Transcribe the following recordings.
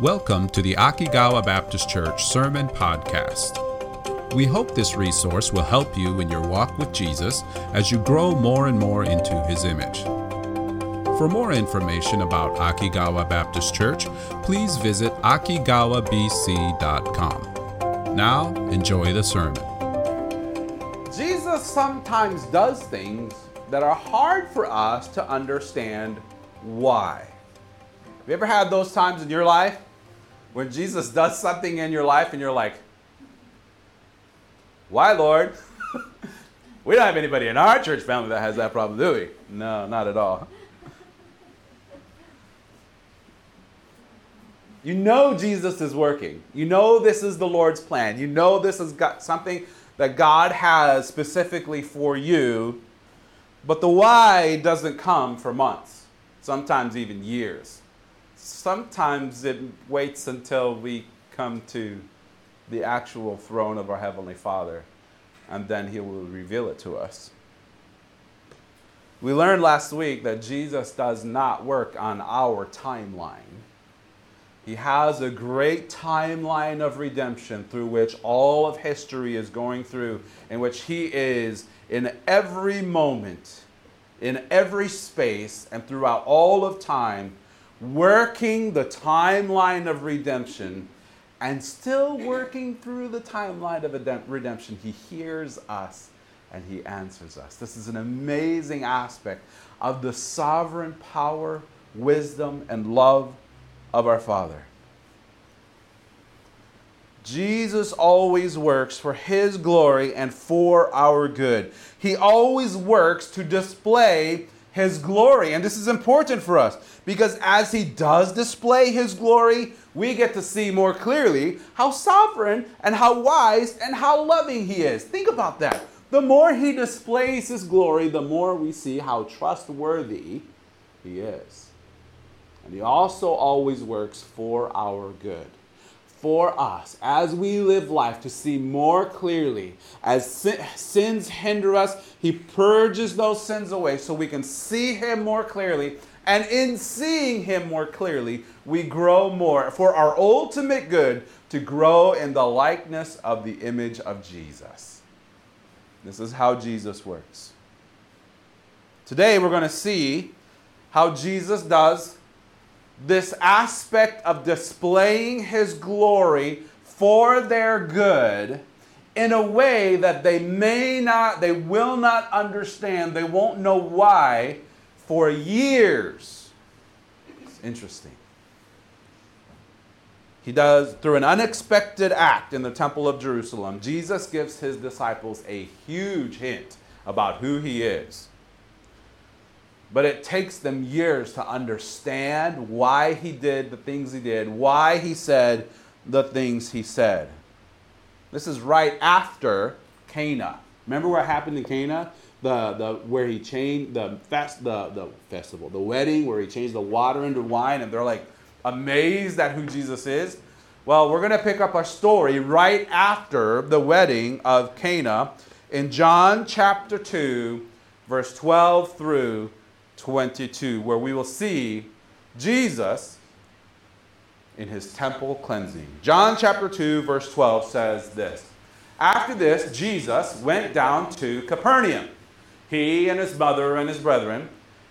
Welcome to the Akigawa Baptist Church Sermon Podcast. We hope this resource will help you in your walk with Jesus as you grow more and more into his image. For more information about Akigawa Baptist Church, please visit akigawabc.com. Now, enjoy the sermon. Jesus sometimes does things that are hard for us to understand why. Have you ever had those times in your life when Jesus does something in your life and you're like, why, Lord? we don't have anybody in our church family that has that problem, do we? No, not at all. You know Jesus is working. You know this is the Lord's plan. You know this is got something that God has specifically for you, but the why doesn't come for months, sometimes even years sometimes it waits until we come to the actual throne of our Heavenly Father, and then He will reveal it to us. We learned last week that Jesus does not work on our timeline. He has a great timeline of redemption through which all of history is going through, in which He is in every moment, in every space, and throughout all of time working the timeline of redemption and still working through the timeline of redemption, he hears us and he answers us. This is an amazing aspect of the sovereign power, wisdom, and love of our Father. Jesus always works for His glory and for our good. He always works to display his glory. And this is important for us because as he does display his glory, we get to see more clearly how sovereign and how wise and how loving he is. Think about that. The more he displays his glory, the more we see how trustworthy he is. And he also always works for our good for us as we live life to see more clearly. As sin, sins hinder us, He purges those sins away so we can see Him more clearly. And in seeing Him more clearly, we grow more for our ultimate good to grow in the likeness of the image of Jesus. This is how Jesus works. Today, we're going to see how Jesus does this aspect of displaying his glory for their good in a way that they may not, they will not understand, they won't know why for years. It's interesting. He does, through an unexpected act in the Temple of Jerusalem, Jesus gives his disciples a huge hint about who he is. But it takes them years to understand why he did the things he did, why he said the things he said. This is right after Cana. Remember what happened in Cana? The, the where he changed the fest the, the festival, the wedding where he changed the water into wine, and they're like amazed at who Jesus is. Well, we're gonna pick up our story right after the wedding of Cana in John chapter 2, verse 12 through 22, where we will see Jesus in his temple cleansing. John chapter 2, verse 12 says this After this, Jesus went down to Capernaum, he and his mother and his brethren,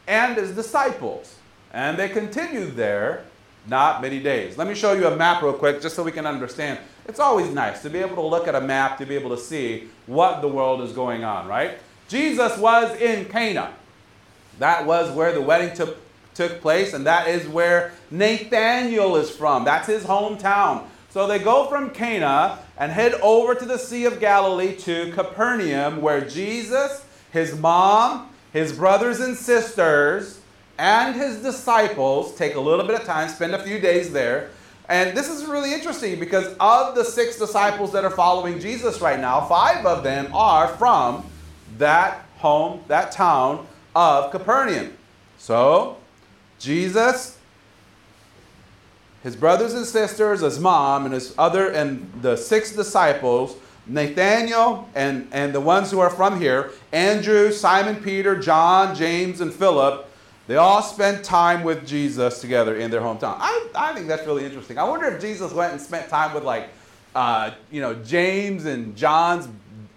and his disciples. And they continued there not many days. Let me show you a map real quick just so we can understand. It's always nice to be able to look at a map to be able to see what the world is going on, right? Jesus was in Cana. That was where the wedding took, took place, and that is where Nathaniel is from. That's his hometown. So they go from Cana and head over to the Sea of Galilee to Capernaum, where Jesus, his mom, his brothers and sisters, and his disciples take a little bit of time, spend a few days there. And this is really interesting because of the six disciples that are following Jesus right now, five of them are from that home, that town of Capernaum. So, Jesus, his brothers and sisters, his mom, and his other, and the six disciples, Nathaniel, and, and the ones who are from here, Andrew, Simon Peter, John, James, and Philip, They all spent time with Jesus together in their hometown. I, I think that's really interesting. I wonder if Jesus went and spent time with like, uh, you know, James and John's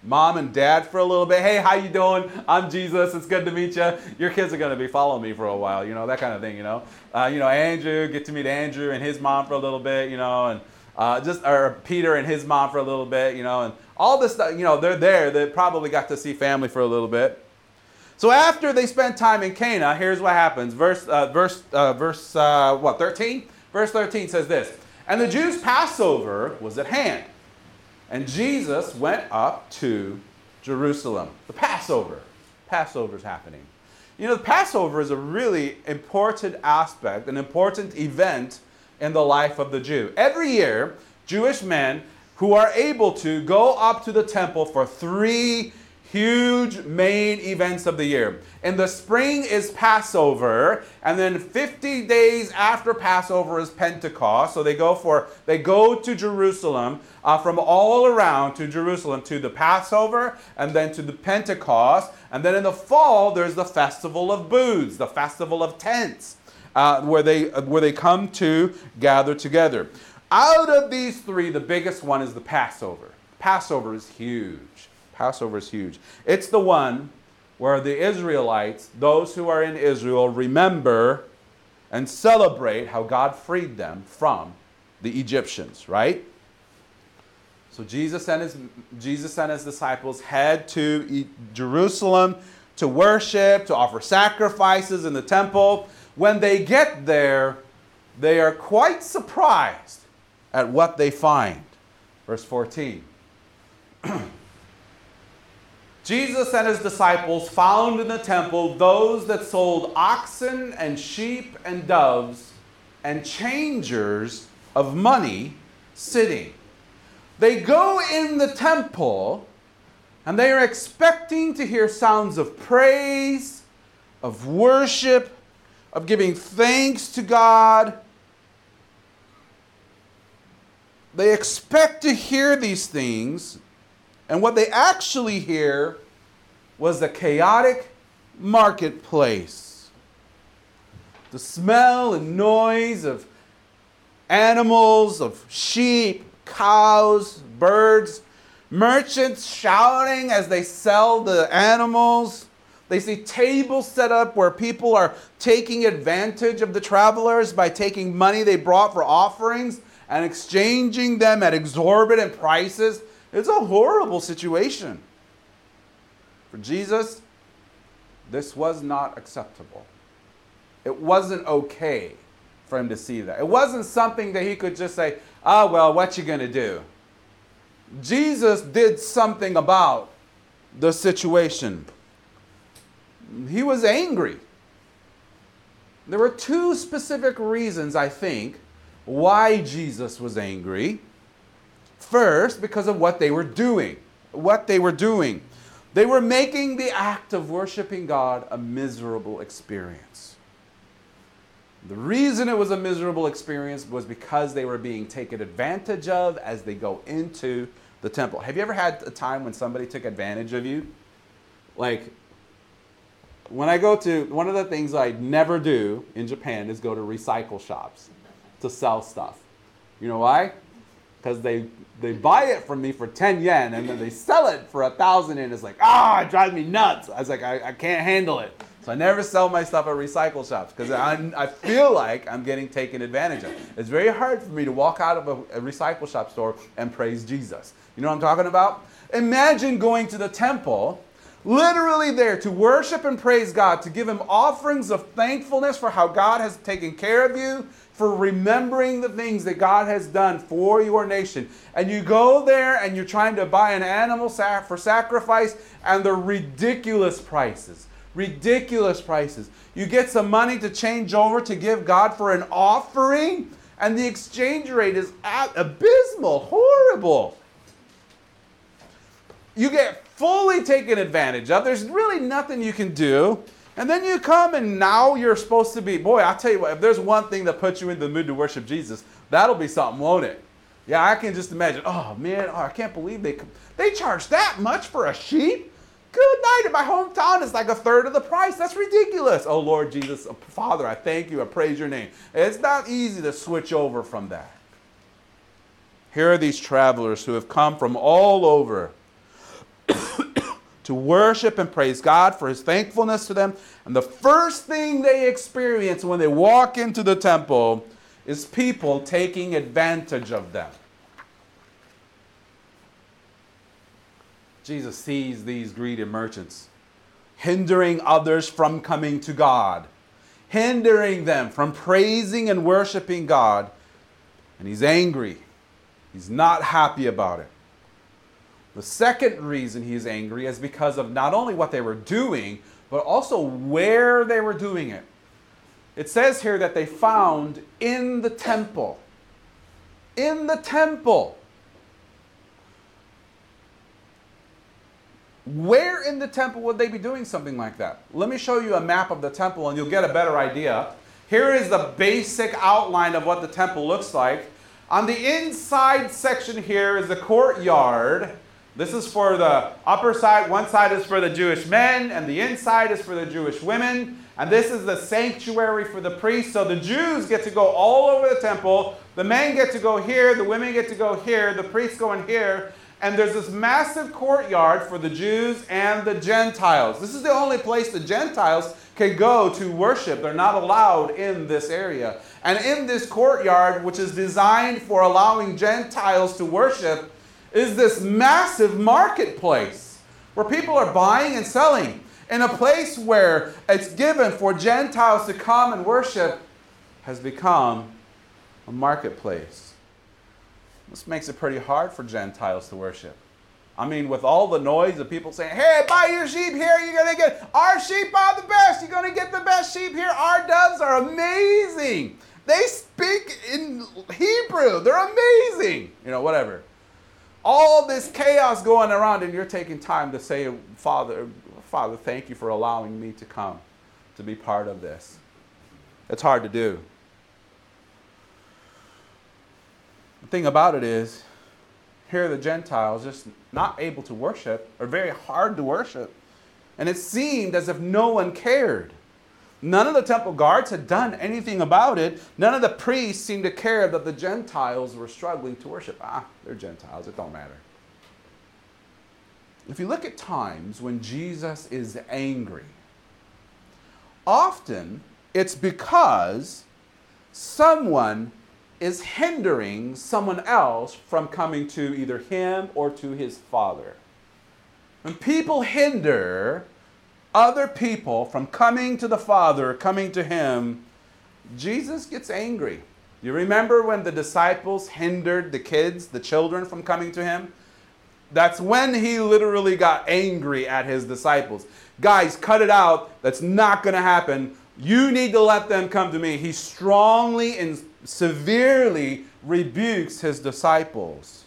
mom and dad for a little bit. Hey, how you doing? I'm Jesus. It's good to meet you. Your kids are going to be following me for a while, you know, that kind of thing, you know. Uh, you know, Andrew, get to meet Andrew and his mom for a little bit, you know, and uh, just or Peter and his mom for a little bit, you know, and all this stuff. You know, they're there. They probably got to see family for a little bit. So after they spent time in Cana, here's what happens. Verse, uh, verse, uh, verse, uh, what, 13? Verse 13 says this And the Jews' Passover was at hand, and Jesus went up to Jerusalem. The Passover. Passover's happening. You know, the Passover is a really important aspect, an important event in the life of the Jew. Every year, Jewish men who are able to go up to the temple for three huge main events of the year. In the spring is Passover, and then 50 days after Passover is Pentecost. So they go for they go to Jerusalem uh, from all around to Jerusalem to the Passover and then to the Pentecost, and then in the fall there's the festival of booths, the festival of tents, uh, where they where they come to gather together. Out of these three, the biggest one is the Passover. Passover is huge. Passover is huge. It's the one where the Israelites, those who are in Israel, remember and celebrate how God freed them from the Egyptians, right? So Jesus and his, Jesus and his disciples head to Jerusalem to worship, to offer sacrifices in the temple. When they get there, they are quite surprised at what they find. Verse 14. Jesus and his disciples found in the temple those that sold oxen and sheep and doves and changers of money sitting. They go in the temple and they are expecting to hear sounds of praise, of worship, of giving thanks to God. They expect to hear these things and what they actually hear was the chaotic marketplace. The smell and noise of animals, of sheep, cows, birds, merchants shouting as they sell the animals. They see tables set up where people are taking advantage of the travelers by taking money they brought for offerings and exchanging them at exorbitant prices it's a horrible situation. For Jesus, this was not acceptable. It wasn't okay for him to see that. It wasn't something that he could just say, "Ah, oh, well, what you going to do?" Jesus did something about the situation. He was angry. There were two specific reasons, I think, why Jesus was angry. First, because of what they were doing. What they were doing. They were making the act of worshiping God a miserable experience. The reason it was a miserable experience was because they were being taken advantage of as they go into the temple. Have you ever had a time when somebody took advantage of you? Like, when I go to, one of the things I never do in Japan is go to recycle shops to sell stuff. You know why? Because they they buy it from me for 10 yen and then they sell it for a thousand and it's like ah it drives me nuts. I was like I, I can't handle it. So i never sell my stuff at recycle shops because I, feel like i'm getting taken advantage of. It's very hard for me to walk out of a, a recycle shop store and praise jesus. You know what i'm talking about? Imagine going to the temple literally there to worship and praise God, to give Him offerings of thankfulness for how God has taken care of you, for remembering the things that God has done for your nation. And you go there and you're trying to buy an animal for sacrifice, and they're ridiculous prices. Ridiculous prices. You get some money to change over to give God for an offering, and the exchange rate is abysmal, horrible. You get fully taken advantage of. There's really nothing you can do. And then you come and now you're supposed to be, boy, I'll tell you what, if there's one thing that puts you in the mood to worship Jesus, that'll be something, won't it? Yeah, I can just imagine, oh man, oh, I can't believe they they charge that much for a sheep. Good night. In my hometown, it's like a third of the price. That's ridiculous. Oh, Lord Jesus, uh, Father, I thank you. I praise your name. It's not easy to switch over from that. Here are these travelers who have come from all over to worship and praise God for his thankfulness to them. And the first thing they experience when they walk into the temple is people taking advantage of them. Jesus sees these greedy merchants hindering others from coming to God, hindering them from praising and worshiping God. And he's angry. He's not happy about it. The second reason he's angry is because of not only what they were doing, but also where they were doing it. It says here that they found in the temple. In the temple. Where in the temple would they be doing something like that? Let me show you a map of the temple and you'll get a better idea. Here is the basic outline of what the temple looks like. On the inside section here is the courtyard. This is for the upper side. One side is for the Jewish men, and the inside is for the Jewish women. And this is the sanctuary for the priests. So the Jews get to go all over the temple. The men get to go here. The women get to go here. The priests go in here. And there's this massive courtyard for the Jews and the Gentiles. This is the only place the Gentiles can go to worship. They're not allowed in this area. And in this courtyard, which is designed for allowing Gentiles to worship, is this massive marketplace where people are buying and selling. In a place where it's given for Gentiles to come and worship has become a marketplace. This makes it pretty hard for Gentiles to worship. I mean, with all the noise of people saying, hey, buy your sheep here, you're going to get, our sheep are the best, you're going to get the best sheep here. Our doves are amazing. They speak in Hebrew, they're amazing. You know, whatever. All this chaos going around, and you're taking time to say, Father, Father, thank you for allowing me to come to be part of this. It's hard to do. The thing about it is, here the Gentiles just not able to worship, or very hard to worship. And it seemed as if no one cared. None of the temple guards had done anything about it. None of the priests seemed to care that the Gentiles were struggling to worship. Ah, they're Gentiles, it don't matter. If you look at times when Jesus is angry, often it's because someone is hindering someone else from coming to either him or to his Father. When people hinder other people from coming to the Father, coming to Him, Jesus gets angry. You remember when the disciples hindered the kids, the children, from coming to Him? That's when He literally got angry at His disciples. Guys, cut it out. That's not going to happen. You need to let them come to me. He strongly and severely rebukes His disciples.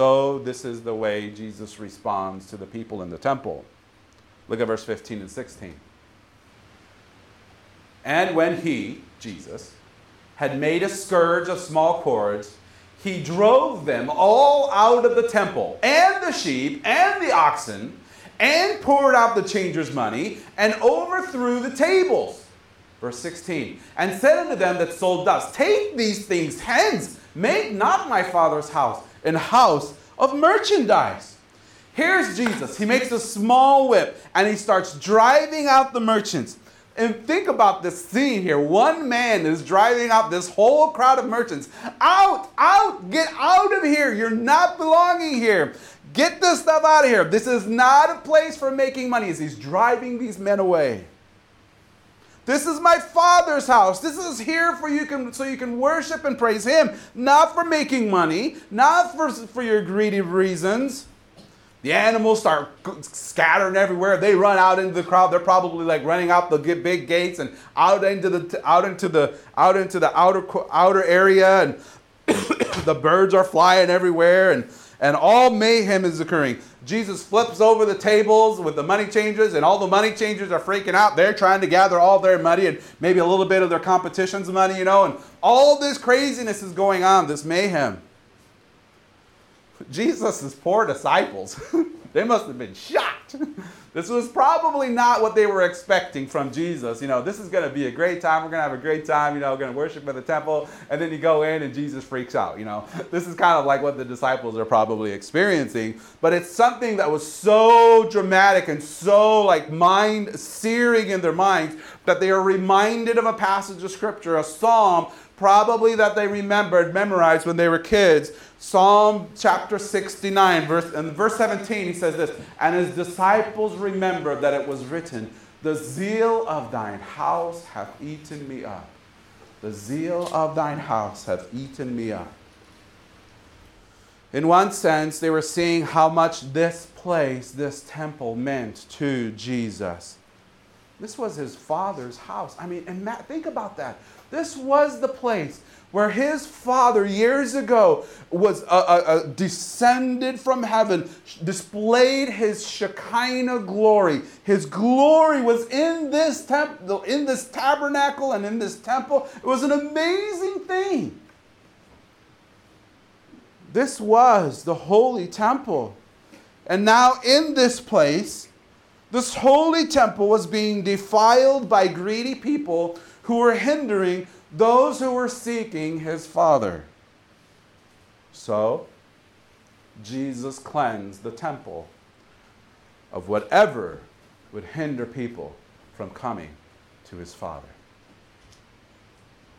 So, this is the way Jesus responds to the people in the temple. Look at verse 15 and 16. And when he, Jesus, had made a scourge of small cords, he drove them all out of the temple, and the sheep, and the oxen, and poured out the changers' money, and overthrew the tables. Verse 16. And said unto them that sold doves, Take these things hence, make not my father's house and house of merchandise. Here's Jesus. He makes a small whip and he starts driving out the merchants. And think about this scene here. One man is driving out this whole crowd of merchants. Out, out, get out of here. You're not belonging here. Get this stuff out of here. This is not a place for making money. As he's driving these men away. This is my father's house. This is here for you can, so you can worship and praise him, not for making money, not for, for your greedy reasons. The animals start scattering everywhere. They run out into the crowd. They're probably like running out the big gates and out into the out into the out into the outer outer area, and the birds are flying everywhere, and and all mayhem is occurring. Jesus flips over the tables with the money changers, and all the money changers are freaking out. They're trying to gather all their money and maybe a little bit of their competition's money, you know, and all this craziness is going on, this mayhem. Jesus' poor disciples. they must have been shocked. this was probably not what they were expecting from Jesus. You know, this is going to be a great time. We're going to have a great time. You know, we're going to worship in the temple. And then you go in and Jesus freaks out. You know, this is kind of like what the disciples are probably experiencing. But it's something that was so dramatic and so like mind searing in their minds that they are reminded of a passage of scripture, a psalm probably that they remembered, memorized when they were kids. Psalm chapter 69, verse, and verse 17, he says this And his disciples remembered that it was written, The zeal of thine house hath eaten me up. The zeal of thine house hath eaten me up. In one sense, they were seeing how much this place, this temple, meant to Jesus. This was his father's house. I mean, and Matt, think about that. This was the place where his father years ago was uh, uh, uh, descended from heaven, displayed his Shekinah glory. His glory was in this temple, in this tabernacle, and in this temple. It was an amazing thing. This was the holy temple. And now, in this place, this holy temple was being defiled by greedy people who were hindering those who were seeking his Father. So, Jesus cleansed the temple of whatever would hinder people from coming to his Father.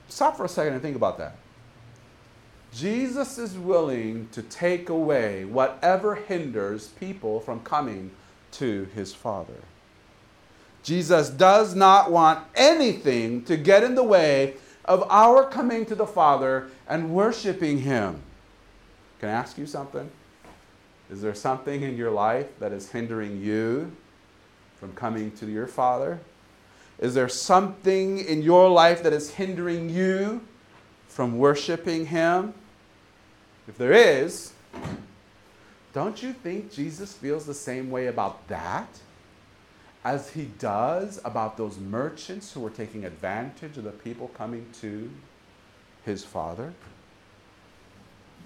Stop for a second and think about that. Jesus is willing to take away whatever hinders people from coming to his Father. Jesus does not want anything to get in the way of our coming to the Father and worshiping Him. Can I ask you something? Is there something in your life that is hindering you from coming to your Father? Is there something in your life that is hindering you from worshiping Him? If there is, don't you think Jesus feels the same way about that? As he does about those merchants who were taking advantage of the people coming to his father.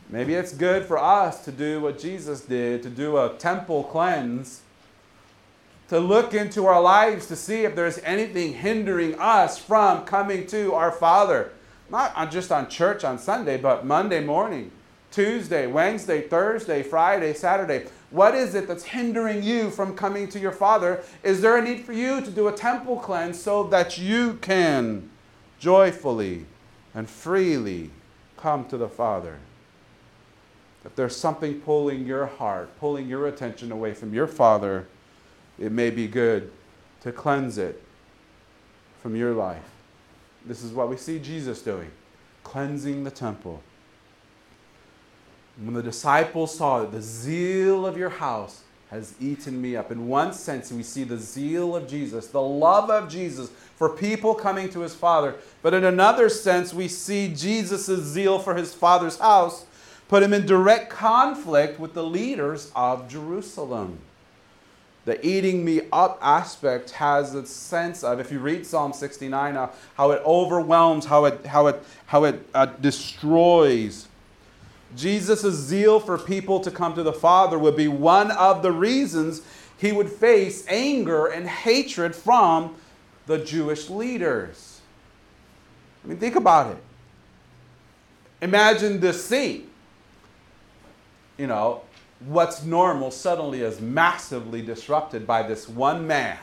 Maybe it's good for us to do what Jesus did, to do a temple cleanse, to look into our lives to see if there's anything hindering us from coming to our Father. Not just on church on Sunday, but Monday morning, Tuesday, Wednesday, Thursday, Friday, Saturday. What is it that's hindering you from coming to your Father? Is there a need for you to do a temple cleanse so that you can joyfully and freely come to the Father? If there's something pulling your heart, pulling your attention away from your Father, it may be good to cleanse it from your life. This is what we see Jesus doing cleansing the temple. When the disciples saw it, the zeal of your house has eaten me up. In one sense, we see the zeal of Jesus, the love of Jesus for people coming to his Father. But in another sense, we see Jesus' zeal for his Father's house put him in direct conflict with the leaders of Jerusalem. The eating me up aspect has a sense of, if you read Psalm 69, uh, how it overwhelms, how it, how it, how it uh, destroys Jesus' zeal for people to come to the Father would be one of the reasons he would face anger and hatred from the Jewish leaders. I mean, think about it. Imagine this scene. You know, what's normal suddenly is massively disrupted by this one man.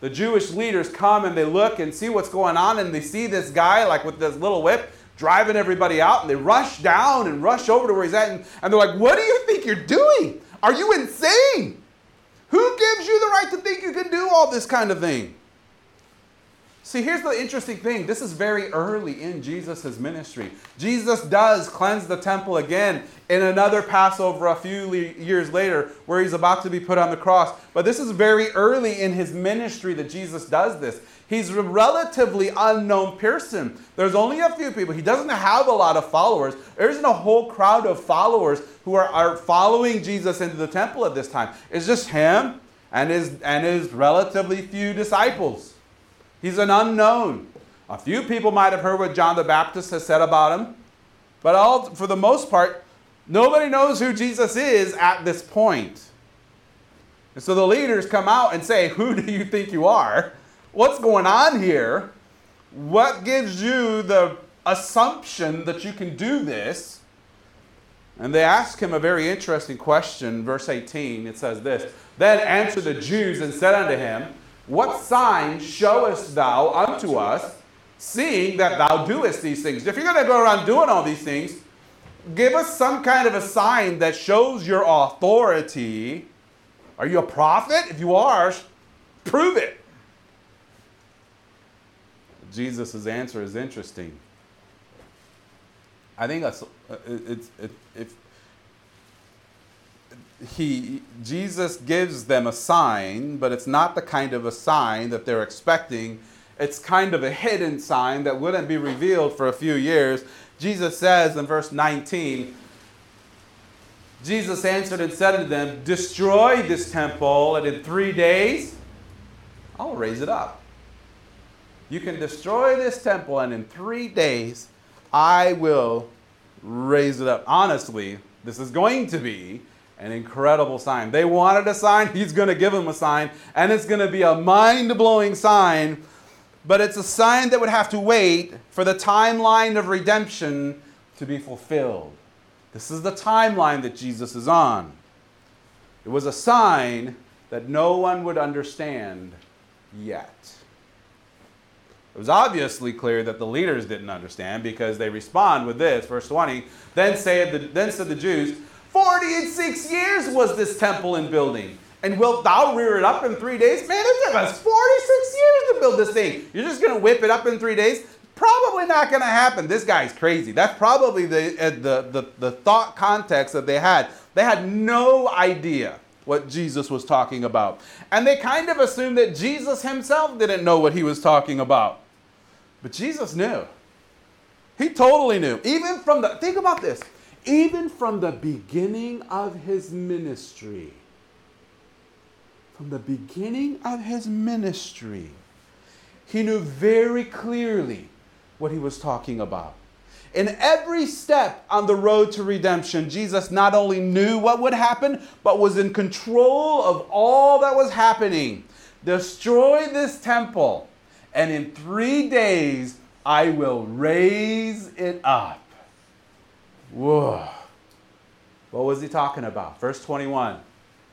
The Jewish leaders come and they look and see what's going on, and they see this guy, like with this little whip, driving everybody out, and they rush down and rush over to where he's at, and, and they're like, What do you think you're doing? Are you insane? Who gives you the right to think you can do all this kind of thing? See, here's the interesting thing. This is very early in Jesus' ministry. Jesus does cleanse the temple again in another Passover a few years later where he's about to be put on the cross. But this is very early in his ministry that Jesus does this. He's a relatively unknown person. There's only a few people. He doesn't have a lot of followers. There isn't a whole crowd of followers who are, are following Jesus into the temple at this time. It's just him and his, and his relatively few disciples. He's an unknown. A few people might have heard what John the Baptist has said about him, but all, for the most part, nobody knows who Jesus is at this point. And so the leaders come out and say, Who do you think you are? What's going on here? What gives you the assumption that you can do this? And they ask him a very interesting question. Verse 18, it says this Then answered the Jews and said unto him, What sign showest thou unto us, seeing that thou doest these things? If you're going to go around doing all these things, give us some kind of a sign that shows your authority. Are you a prophet? If you are, prove it. Jesus' answer is interesting. I think that's it's it, if he Jesus gives them a sign, but it's not the kind of a sign that they're expecting. It's kind of a hidden sign that wouldn't be revealed for a few years. Jesus says in verse 19, Jesus answered and said to them, Destroy this temple, and in three days I'll raise it up. You can destroy this temple, and in three days I will raise it up. Honestly, this is going to be an incredible sign. They wanted a sign, he's going to give them a sign, and it's going to be a mind blowing sign, but it's a sign that would have to wait for the timeline of redemption to be fulfilled. This is the timeline that Jesus is on. It was a sign that no one would understand yet. It was obviously clear that the leaders didn't understand because they respond with this, verse 20. Then said the, then said the Jews, Forty and six years was this temple in building. And wilt thou rear it up in three days? Man, it took us 46 years to build this thing. You're just going to whip it up in three days? Probably not going to happen. This guy's crazy. That's probably the, uh, the, the, the thought context that they had. They had no idea what Jesus was talking about. And they kind of assumed that Jesus himself didn't know what he was talking about. But Jesus knew. He totally knew. Even from the, think about this, even from the beginning of his ministry, from the beginning of his ministry, he knew very clearly what he was talking about. In every step on the road to redemption, Jesus not only knew what would happen, but was in control of all that was happening. Destroy this temple and in three days I will raise it up. Whoa. What was he talking about? Verse 21,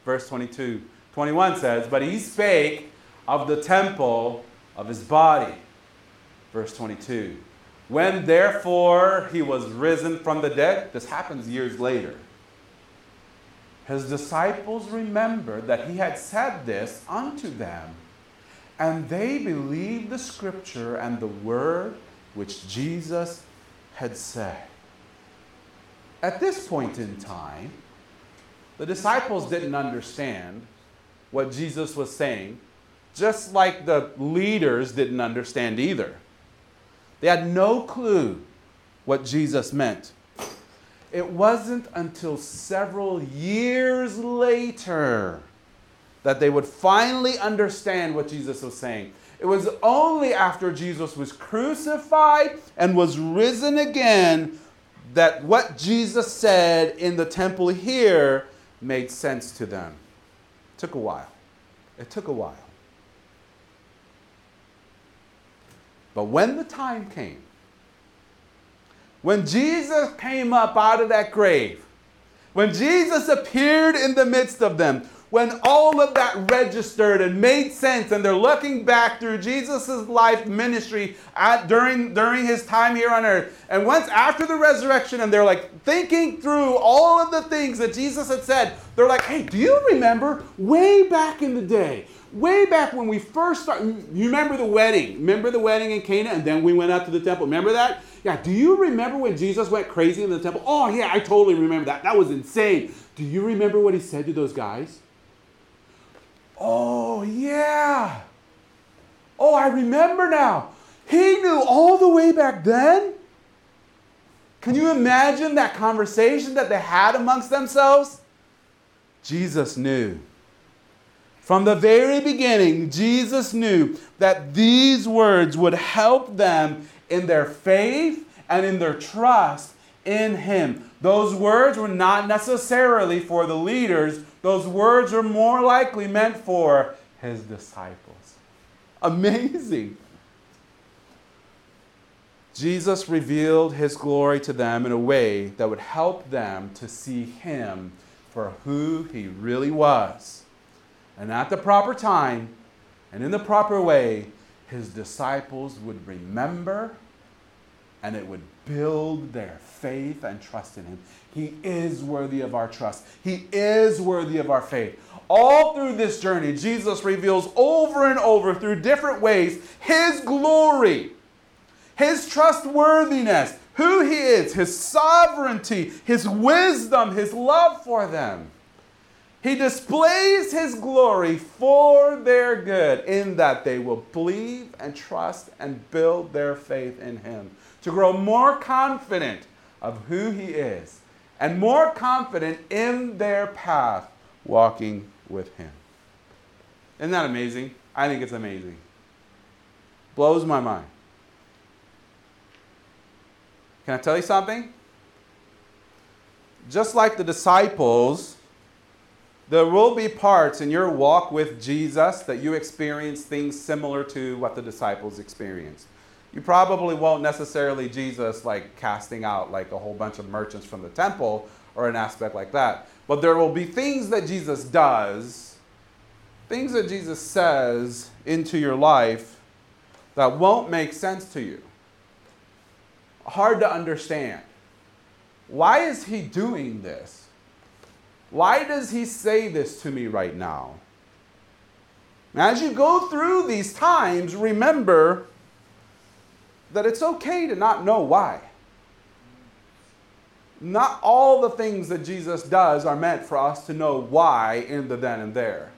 verse 22. 21 says, But he spake of the temple of his body. Verse 22. When therefore he was risen from the dead, this happens years later. His disciples remembered that he had said this unto them and they believed the scripture and the word which Jesus had said. At this point in time, the disciples didn't understand what Jesus was saying, just like the leaders didn't understand either. They had no clue what Jesus meant. It wasn't until several years later that they would finally understand what Jesus was saying. It was only after Jesus was crucified and was risen again that what Jesus said in the temple here made sense to them. It took a while. It took a while. But when the time came, when Jesus came up out of that grave, when Jesus appeared in the midst of them, when all of that registered and made sense and they're looking back through jesus' life ministry at, during, during his time here on earth. And once after the resurrection and they're like thinking through all of the things that jesus had said they're like hey do you remember way back in the day? Way back when we first started you remember the wedding. Remember the wedding in cana and then we went out to the temple. Remember that? Yeah do you remember when jesus went crazy in the temple? Oh yeah i totally remember that. That was insane. Do you remember what he said to those guys Oh, yeah. Oh, I remember now. He knew all the way back then. Can you imagine that conversation that they had amongst themselves? Jesus knew. From the very beginning, Jesus knew that these words would help them in their faith and in their trust in him. Those words were not necessarily for the leaders, those words were more likely meant for his disciples. Amazing. Jesus revealed his glory to them in a way that would help them to see him for who he really was. And at the proper time and in the proper way, his disciples would remember and it would build their faith and trust in him. He is worthy of our trust, he is worthy of our faith. All through this journey, Jesus reveals over and over through different ways his glory his trustworthiness, who he is, his sovereignty, his wisdom, his love for them. He displays his glory for their good, in that they will believe and trust and build their faith in him, to grow more confident of who he is and more confident in their path walking with him. Isn't that amazing? I think it's amazing. Blows my mind. Can I tell you something? Just like the disciples, there will be parts in your walk with Jesus that you experience things similar to what the disciples experienced. You probably won't necessarily Jesus like casting out like a whole bunch of merchants from the temple or an aspect like that. But there will be things that Jesus does, things that Jesus says into your life that won't make sense to you hard to understand. Why is he doing this? Why does he say this to me right now? As you go through these times, remember that it's okay to not know why. Not all the things that Jesus does are meant for us to know why in the then and there.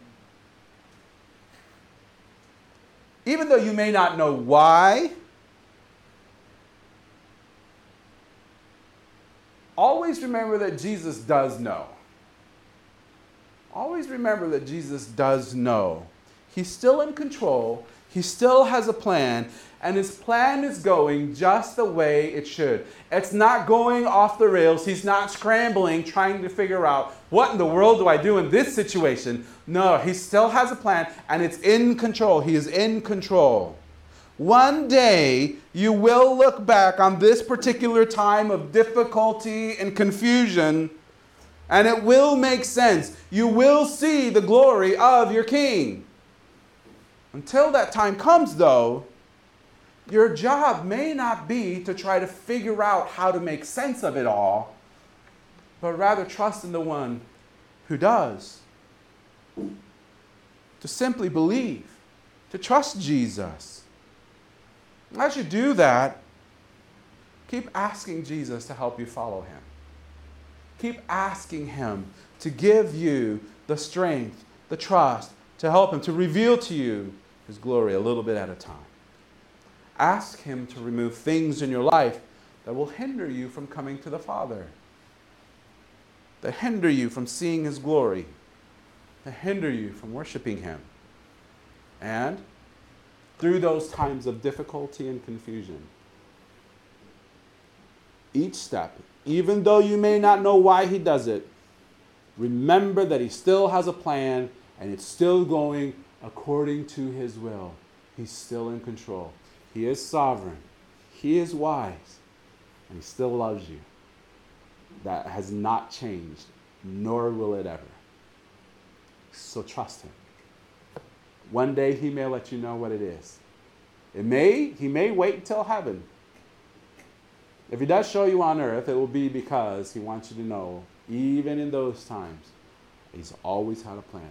Even though you may not know why, always remember that Jesus does know. Always remember that Jesus does know. He's still in control, he still has a plan, and his plan is going just the way it should. It's not going off the rails. He's not scrambling, trying to figure out what in the world do I do in this situation. No, he still has a plan, and it's in control. He is in control. One day, you will look back on this particular time of difficulty and confusion, and it will make sense. You will see the glory of your King. Until that time comes, though, your job may not be to try to figure out how to make sense of it all, but rather trust in the one who does. To simply believe, to trust Jesus. As you do that, keep asking Jesus to help you follow him. Keep asking him to give you the strength, the trust, to help him, to reveal to you his glory a little bit at a time. Ask him to remove things in your life that will hinder you from coming to the Father, that hinder you from seeing his glory, that hinder you from worshiping him. And through those times of difficulty and confusion. Each step, even though you may not know why he does it, remember that he still has a plan and it's still going according to his will. He's still in control. He is sovereign. He is wise. And he still loves you. That has not changed, nor will it ever. So trust him. One day he may let you know what it is. It may, he may wait until heaven. If he does show you on earth, it will be because he wants you to know, even in those times, he's always had a plan.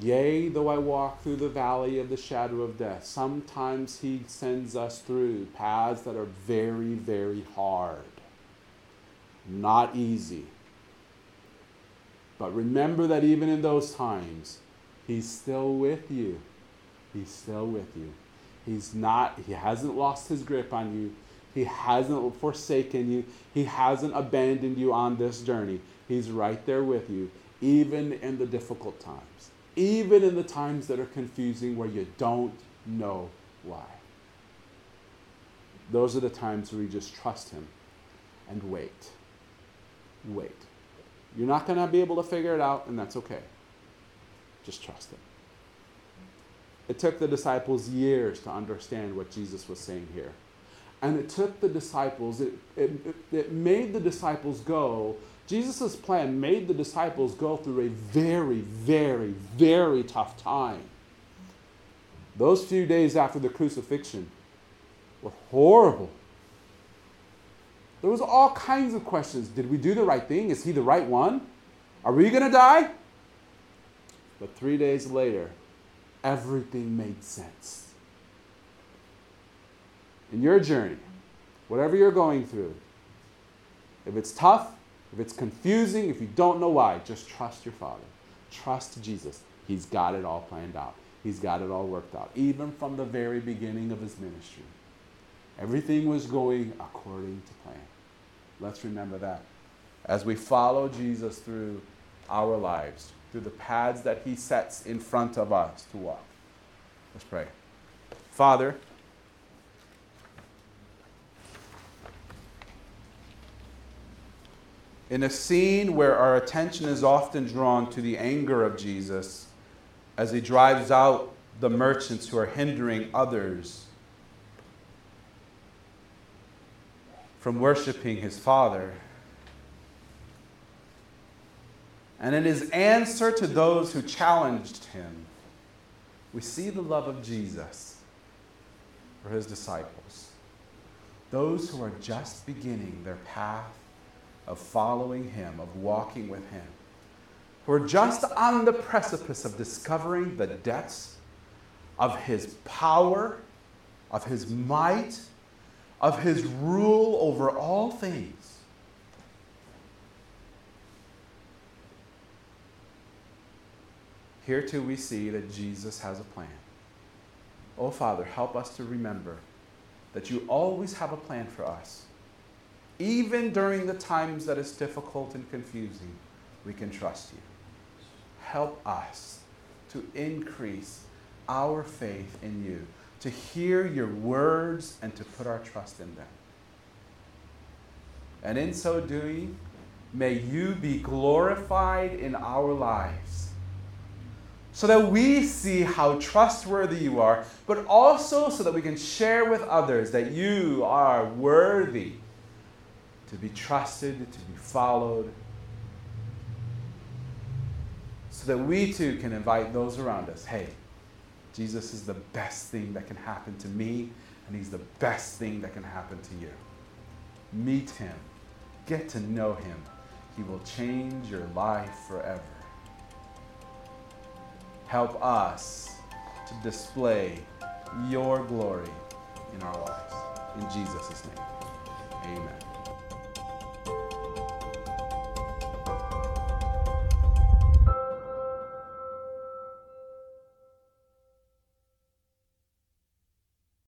Yea, though I walk through the valley of the shadow of death, sometimes he sends us through paths that are very, very hard, not easy. But remember that even in those times, He's still with you. He's still with you. He's not, he hasn't lost his grip on you. He hasn't forsaken you. He hasn't abandoned you on this journey. He's right there with you, even in the difficult times, even in the times that are confusing where you don't know why. Those are the times where you just trust Him and wait. Wait. You're not going to be able to figure it out, and that's okay. Just trust Him. It took the disciples years to understand what Jesus was saying here. And it took the disciples, it, it, it made the disciples go. Jesus' plan made the disciples go through a very, very, very tough time. Those few days after the crucifixion were horrible. There was all kinds of questions. Did we do the right thing? Is he the right one? Are we going to die? But three days later, everything made sense. In your journey, whatever you're going through, if it's tough, if it's confusing, if you don't know why, just trust your Father. Trust Jesus. He's got it all planned out, He's got it all worked out, even from the very beginning of His ministry. Everything was going according to plan. Let's remember that. As we follow Jesus through our lives, through the paths that He sets in front of us to walk. Let's pray. Father, in a scene where our attention is often drawn to the anger of Jesus as he drives out the merchants who are hindering others from worshiping his Father. And in his answer to those who challenged him, we see the love of Jesus for his disciples. Those who are just beginning their path of following him, of walking with him, We're just on the precipice of discovering the depths of his power, of his might, of his rule over all things. Here too we see that Jesus has a plan. Oh, Father, help us to remember that you always have a plan for us. Even during the times that is difficult and confusing, we can trust you. Help us to increase our faith in you to hear your words and to put our trust in them. And in so doing, may you be glorified in our lives so that we see how trustworthy you are, but also so that we can share with others that you are worthy to be trusted, to be followed, so that we too can invite those around us hey, Jesus is the best thing that can happen to me, and He's the best thing that can happen to you. Meet Him, get to know Him. He will change your life forever. Help us to display your glory in our lives. In Jesus' name.